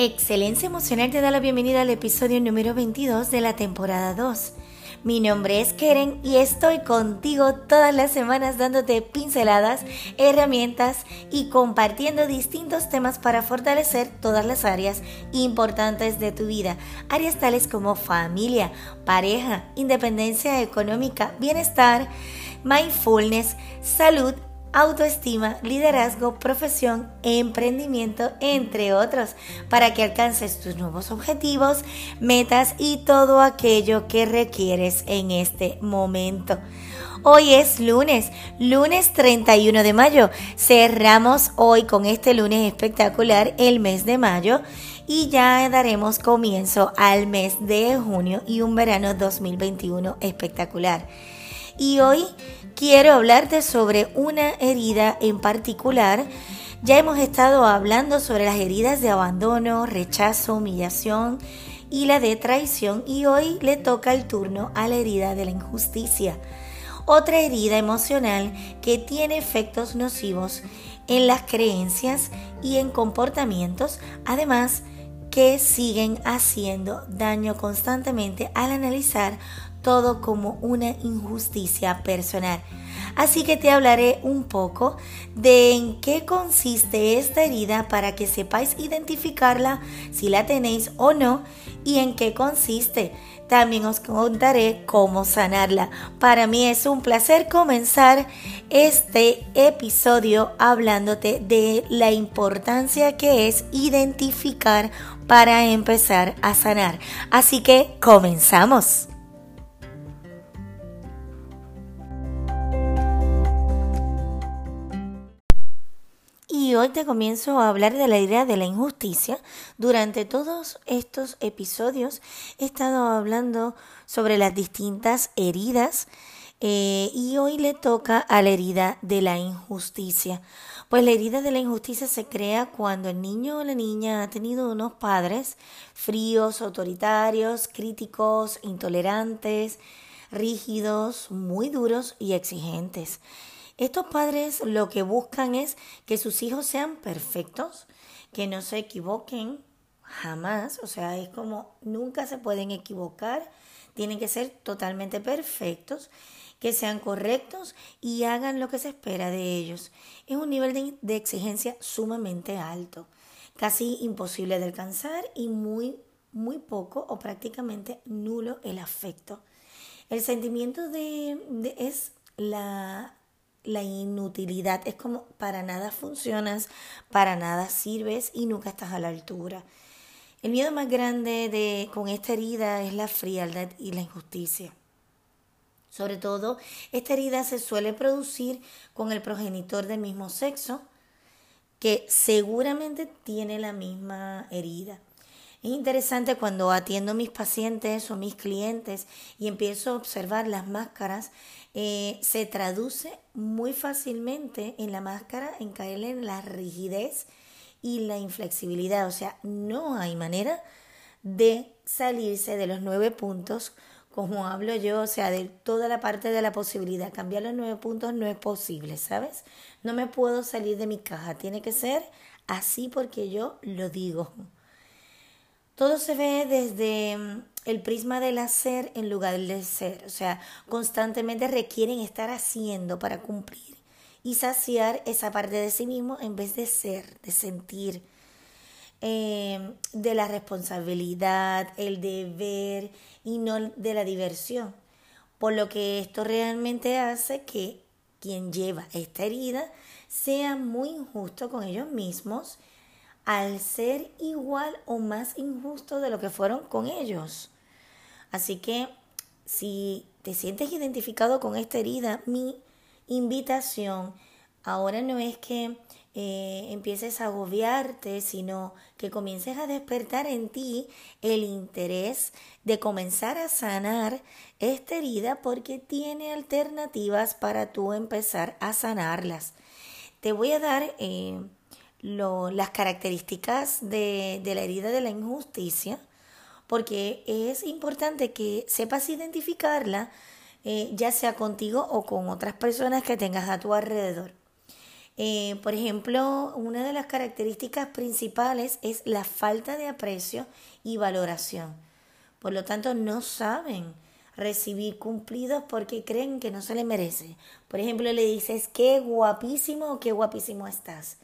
Excelencia Emocional te da la bienvenida al episodio número 22 de la temporada 2. Mi nombre es Keren y estoy contigo todas las semanas dándote pinceladas, herramientas y compartiendo distintos temas para fortalecer todas las áreas importantes de tu vida. Áreas tales como familia, pareja, independencia económica, bienestar, mindfulness, salud, autoestima, liderazgo, profesión, emprendimiento, entre otros, para que alcances tus nuevos objetivos, metas y todo aquello que requieres en este momento. Hoy es lunes, lunes 31 de mayo. Cerramos hoy con este lunes espectacular el mes de mayo y ya daremos comienzo al mes de junio y un verano 2021 espectacular. Y hoy quiero hablarte sobre una herida en particular. Ya hemos estado hablando sobre las heridas de abandono, rechazo, humillación y la de traición y hoy le toca el turno a la herida de la injusticia. Otra herida emocional que tiene efectos nocivos en las creencias y en comportamientos, además que siguen haciendo daño constantemente al analizar todo como una injusticia personal. Así que te hablaré un poco de en qué consiste esta herida para que sepáis identificarla si la tenéis o no y en qué consiste. También os contaré cómo sanarla. Para mí es un placer comenzar este episodio hablándote de la importancia que es identificar para empezar a sanar. Así que comenzamos. Y hoy te comienzo a hablar de la idea de la injusticia. Durante todos estos episodios he estado hablando sobre las distintas heridas eh, y hoy le toca a la herida de la injusticia. Pues la herida de la injusticia se crea cuando el niño o la niña ha tenido unos padres fríos, autoritarios, críticos, intolerantes, rígidos, muy duros y exigentes. Estos padres lo que buscan es que sus hijos sean perfectos, que no se equivoquen jamás, o sea, es como nunca se pueden equivocar, tienen que ser totalmente perfectos, que sean correctos y hagan lo que se espera de ellos. Es un nivel de, exigencia sumamente alto, casi imposible de alcanzar y muy, muy poco o prácticamente nulo el afecto. El sentimiento de es la la inutilidad. Es como para nada funcionas, para nada sirves y nunca estás a la altura. El miedo más grande de, con esta herida es la frialdad y la injusticia. Sobre todo, esta herida se suele producir con el progenitor del mismo sexo, que seguramente tiene la misma herida. Es interesante cuando atiendo a mis pacientes o mis clientes y empiezo a observar las máscaras, eh, se traduce muy fácilmente en la máscara en caer en la rigidez y la inflexibilidad. O sea, no hay manera de salirse de los nueve puntos como hablo yo, o sea, de toda la parte de la posibilidad. Cambiar los nueve puntos no es posible, ¿sabes? No me puedo salir de mi caja. Tiene que ser así porque yo lo digo. Todo se ve desde mm, el prisma del hacer en lugar del ser. O sea, constantemente requieren estar haciendo para cumplir y saciar esa parte de sí mismo en vez de ser, de sentir, em, de la responsabilidad, el deber y no de la diversión. Por lo que esto realmente hace que quien lleva esta herida sea muy injusto con ellos mismos al ser igual o más injusto de lo que fueron con ellos. Así que si te sientes identificado con esta herida, mi invitación ahora no es que eh, empieces a agobiarte, sino que comiences a despertar en ti el interés de comenzar a sanar esta herida porque tiene alternativas para tú empezar a sanarlas. Te voy a dar eh, las características de, la herida de la injusticia, porque es importante que sepas identificarla, eh, ya sea contigo o con otras personas que tengas a tu alrededor. Eh, por ejemplo, una de las características principales es la falta de aprecio y valoración. Por lo tanto, no saben recibir cumplidos porque creen que no se le merece. Por ejemplo, le dices, qué guapísimo o qué guapísimo estás.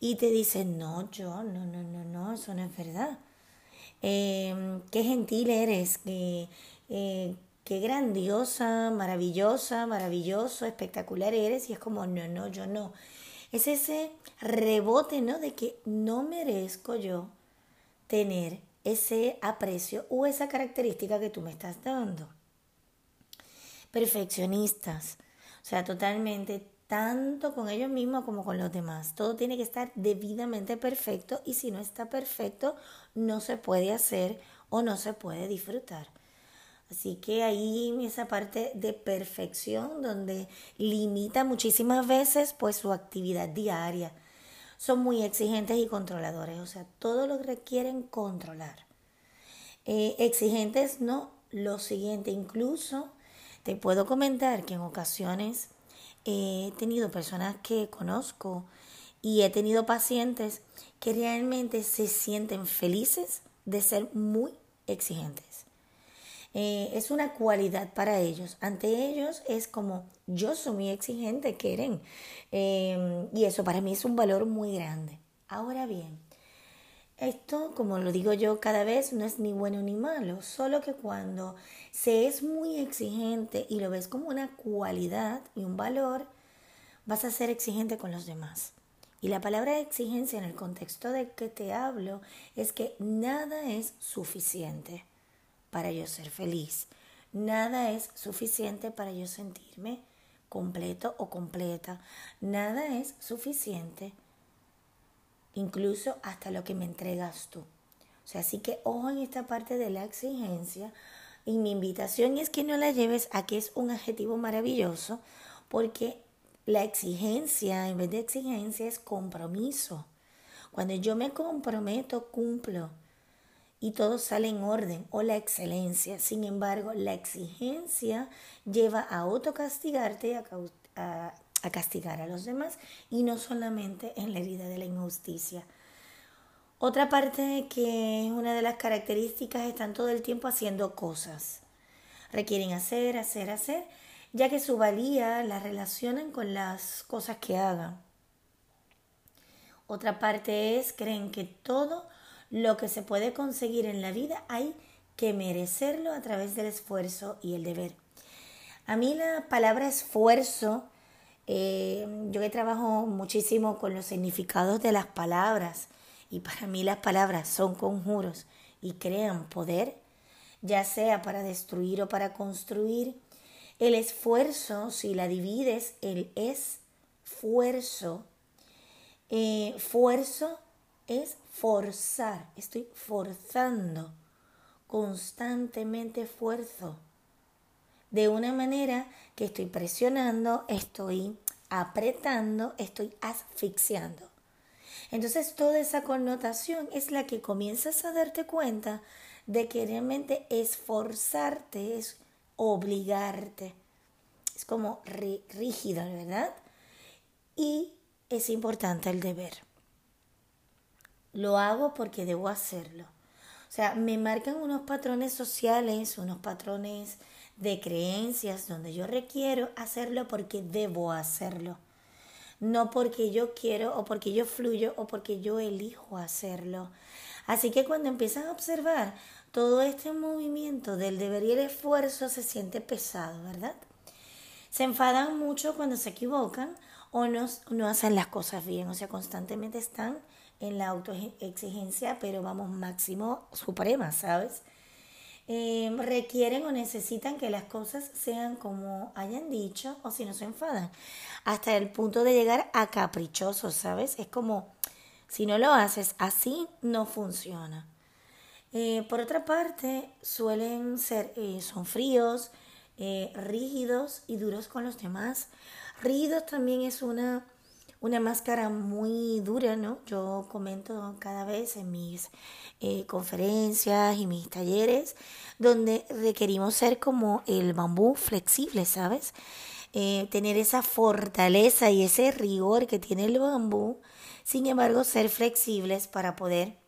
Y te dicen, no, yo, no, no, no, no, eso no es verdad. Eh, qué gentil eres, que, eh, qué grandiosa, maravillosa, maravilloso, espectacular eres. Y es como, no, no, yo no. Es ese rebote, ¿no? De que no merezco yo tener ese aprecio o esa característica que tú me estás dando. Perfeccionistas, o sea, totalmente tanto con ellos mismos como con los demás. Todo tiene que estar debidamente perfecto y si no está perfecto no se puede hacer o no se puede disfrutar. Así que ahí esa parte de perfección donde limita muchísimas veces pues su actividad diaria. Son muy exigentes y controladores, o sea, todo lo requieren controlar. Eh, exigentes no, lo siguiente, incluso te puedo comentar que en ocasiones he tenido personas que conozco y he tenido pacientes que realmente se sienten felices de ser muy exigentes. Eh, es una cualidad para ellos. Ante ellos es como yo soy muy exigente, quieren. Em, y eso para mí es un valor muy grande. Ahora bien, esto, como lo digo yo cada vez, no es ni bueno ni malo, solo que cuando se es muy exigente y lo ves como una cualidad y un valor, vas a ser exigente con los demás. Y la palabra exigencia en el contexto de que te hablo es que nada es suficiente para yo ser feliz. Nada es suficiente para yo sentirme completo o completa. Nada es suficiente, incluso hasta lo que me entregas tú. O sea, así que ojo en esta parte de la exigencia. Y mi invitación es que no la lleves a que es un adjetivo maravilloso, porque la exigencia, en vez de exigencia, es compromiso. Cuando yo me comprometo, cumplo y todo sale en orden o la excelencia. Sin embargo, la exigencia lleva a autocastigarte y a, a, castigar a los demás y no solamente en la herida de la injusticia. Otra parte que es una de las características están todo el tiempo haciendo cosas. Requieren hacer, hacer, hacer, ya que su valía la relacionan con las cosas que hagan. Otra parte es creen que todo lo que se puede conseguir en la vida hay que merecerlo a través del esfuerzo y el deber. A mí la palabra esfuerzo, eh, yo que trabajo muchísimo con los significados de las palabras y para mí las palabras son conjuros y crean poder, ya sea para destruir o para construir. El esfuerzo, si la divides, el esfuerzo, eh, esfuerzo es forzar, estoy forzando, constantemente esfuerzo, de una manera que estoy presionando, estoy apretando, estoy asfixiando. Entonces toda esa connotación es la que comienzas a darte cuenta de que realmente esforzarte es obligarte. Es como rígido, ¿verdad? Y es importante el deber lo hago porque debo hacerlo. O sea, me marcan unos patrones sociales, unos patrones de creencias donde yo requiero hacerlo porque debo hacerlo. No porque yo quiero o porque yo fluyo o porque yo elijo hacerlo. Así que cuando empiezan a observar todo este movimiento del deber y el esfuerzo se siente pesado, ¿verdad? Se enfadan mucho cuando se equivocan o no, no hacen las cosas bien, o sea, constantemente están en la autoexigencia, pero vamos, máximo suprema, ¿sabes? Eh, requieren o necesitan que las cosas sean como hayan dicho o si no se enfadan, hasta el punto de llegar a caprichosos, ¿sabes? Es como, si no lo haces así, no funciona. Eh, por otra parte, suelen ser, eh, son fríos, rígidos y duros con los demás. Rígidos también es una una máscara muy dura, ¿no? Yo comento cada vez en mis eh, conferencias y mis talleres donde requerimos ser como el bambú flexible, ¿sabes? Eh, tener esa fortaleza y ese rigor que tiene el bambú, sin embargo ser flexibles para poder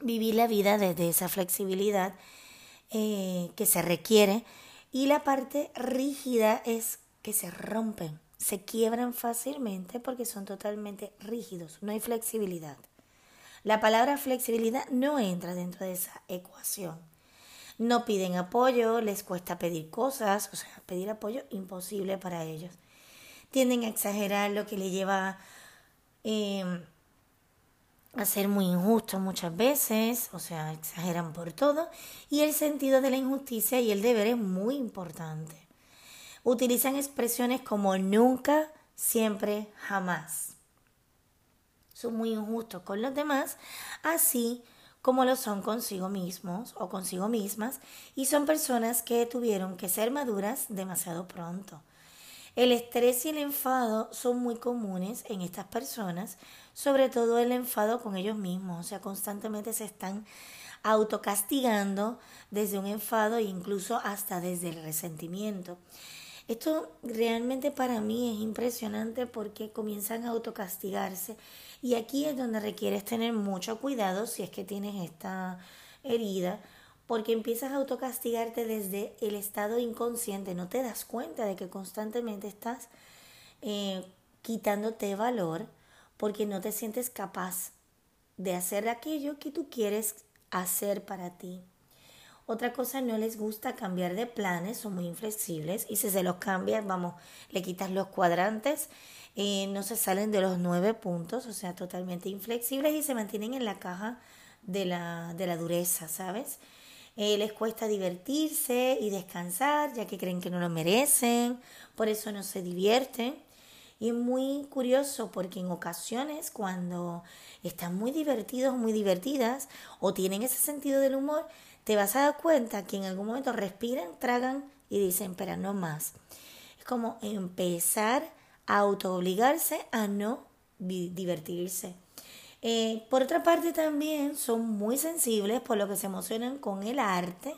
vivir la vida desde esa flexibilidad eh, que se requiere y la parte rígida es que se rompen se quiebran fácilmente porque son totalmente rígidos, no hay flexibilidad. La palabra flexibilidad no entra dentro de esa ecuación. No piden apoyo, les cuesta pedir cosas, o sea, pedir apoyo imposible para ellos. Tienden a exagerar lo que le lleva em, a ser muy injusto muchas veces, o sea, exageran por todo, y el sentido de la injusticia y el deber es muy importante utilizan expresiones como nunca, siempre, jamás. Son muy injustos con los demás, así como lo son consigo mismos o consigo mismas, y son personas que tuvieron que ser maduras demasiado pronto. El estrés y el enfado son muy comunes en estas personas, sobre todo el enfado con ellos mismos, o sea, constantemente se están autocastigando desde un enfado e incluso hasta desde el resentimiento. Esto realmente para mí es impresionante porque comienzan a autocastigarse y aquí es donde requieres tener mucho cuidado si es que tienes esta herida porque empiezas a autocastigarte desde el estado inconsciente, no te das cuenta de que constantemente estás eh, quitándote valor porque no te sientes capaz de hacer aquello que tú quieres hacer para ti. Otra cosa, no les gusta cambiar de planes, son muy inflexibles y si se los cambias, vamos, le quitas los cuadrantes, eh, no se salen de los nueve puntos, o sea, totalmente inflexibles y se mantienen en la caja de la, de la dureza, ¿sabes? Eh, les cuesta divertirse y descansar, ya que creen que no lo merecen, por eso no se divierten. Y es muy curioso porque en ocasiones cuando están muy divertidos, muy divertidas, o tienen ese sentido del humor, te vas a dar cuenta que en algún momento respiran, tragan y dicen, pero no más. Es como empezar a autoobligarse a no divertirse. Eh, por otra parte también son muy sensibles por lo que se emocionan con el arte,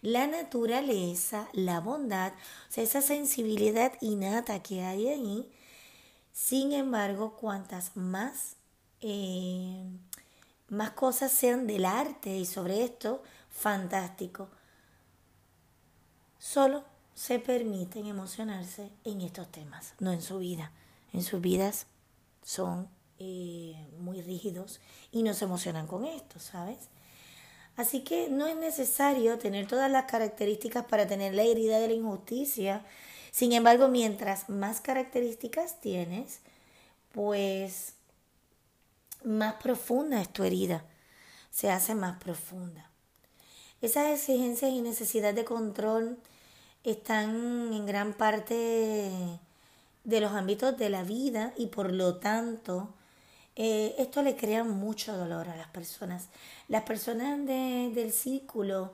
la naturaleza, la bondad, o sea, esa sensibilidad innata que hay ahí. Sin embargo, cuantas más, eh, más cosas sean del arte y sobre esto, fantástico. Solo se permiten emocionarse en estos temas, no en su vida. En sus vidas son eh, muy rígidos y no se emocionan con esto, ¿sabes? Así que no es necesario tener todas las características para tener la herida de la injusticia. Sin embargo, mientras más características tienes, pues más profunda es tu herida. Se hace más profunda. Esas exigencias y necesidad de control están en gran parte de los ámbitos de la vida y por lo tanto eh, esto le crea mucho dolor a las personas. Las personas del círculo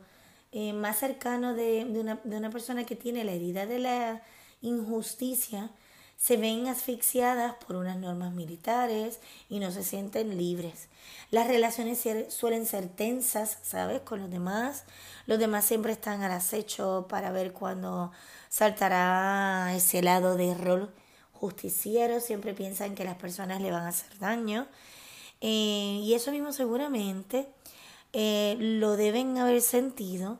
eh, más cercano de, una, de una persona que tiene la herida de la injusticia se ven asfixiadas por unas normas militares y no se sienten libres. Las relaciones suelen ser tensas, ¿sabes? Con los demás. Los demás siempre están al acecho para ver cuándo saltará ese lado de rol justiciero. Siempre piensan que las personas le van a hacer daño. Eh, y eso mismo seguramente eh, lo deben haber sentido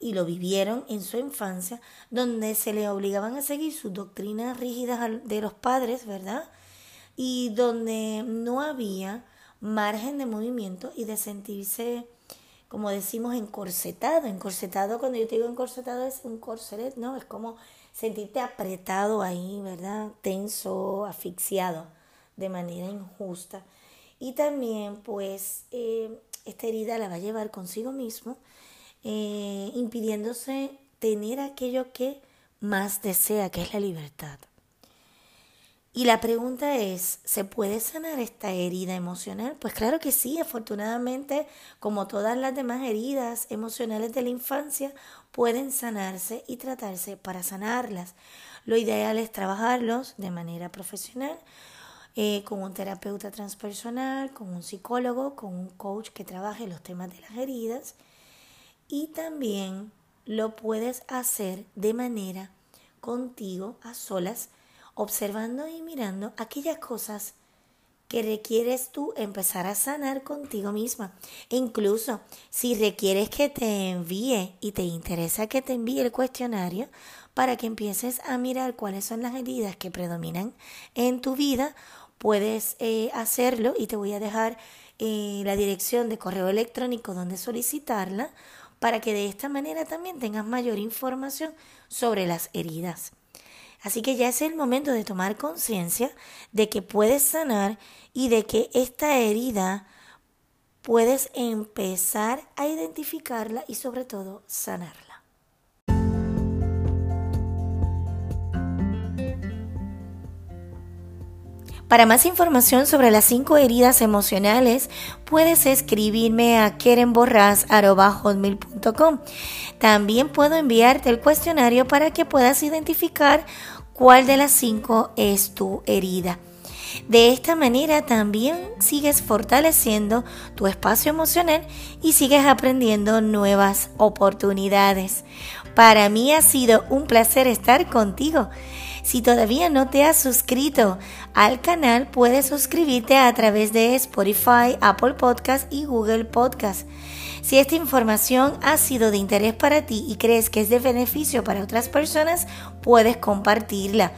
y lo vivieron en su infancia, donde se le obligaban a seguir sus doctrinas rígidas de los padres, ¿verdad? Y donde no había margen de movimiento y de sentirse, como decimos, encorsetado. Encorsetado, cuando yo te digo encorsetado, es un corset, ¿no? Es como sentirte apretado ahí, ¿verdad? Tenso, asfixiado de manera injusta. Y también, pues, eh, esta herida la va a llevar consigo mismo eh, impidiéndose tener aquello que más desea, que es la libertad. Y la pregunta es, ¿se puede sanar esta herida emocional? Pues claro que sí, afortunadamente, como todas las demás heridas emocionales de la infancia, pueden sanarse y tratarse para sanarlas. Lo ideal es trabajarlos de manera profesional, eh, con un terapeuta transpersonal, con un psicólogo, con un coach que trabaje los temas de las heridas. Y también lo puedes hacer de manera contigo, a solas, observando y mirando aquellas cosas que requieres tú empezar a sanar contigo misma. E incluso si requieres que te envíe y te interesa que te envíe el cuestionario para que empieces a mirar cuáles son las heridas que predominan en tu vida, puedes eh, hacerlo y te voy a dejar eh, la dirección de correo electrónico donde solicitarla para que de esta manera también tengas mayor información sobre las heridas. Así que ya es el momento de tomar conciencia de que puedes sanar y de que esta herida puedes empezar a identificarla y sobre todo sanarla. Para más información sobre las cinco heridas emocionales, puedes escribirme a kerenborras.com. También puedo enviarte el cuestionario para que puedas identificar cuál de las cinco es tu herida. De esta manera también sigues fortaleciendo tu espacio emocional y sigues aprendiendo nuevas oportunidades. Para mí ha sido un placer estar contigo. Si todavía no te has suscrito al canal, puedes suscribirte a través de Spotify, Apple Podcast y Google Podcast. Si esta información ha sido de interés para ti y crees que es de beneficio para otras personas, puedes compartirla.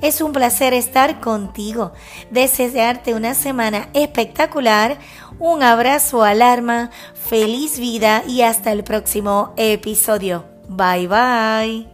Es un placer estar contigo, desearte una semana espectacular, un abrazo al alma, feliz vida y hasta el próximo episodio. Bye bye.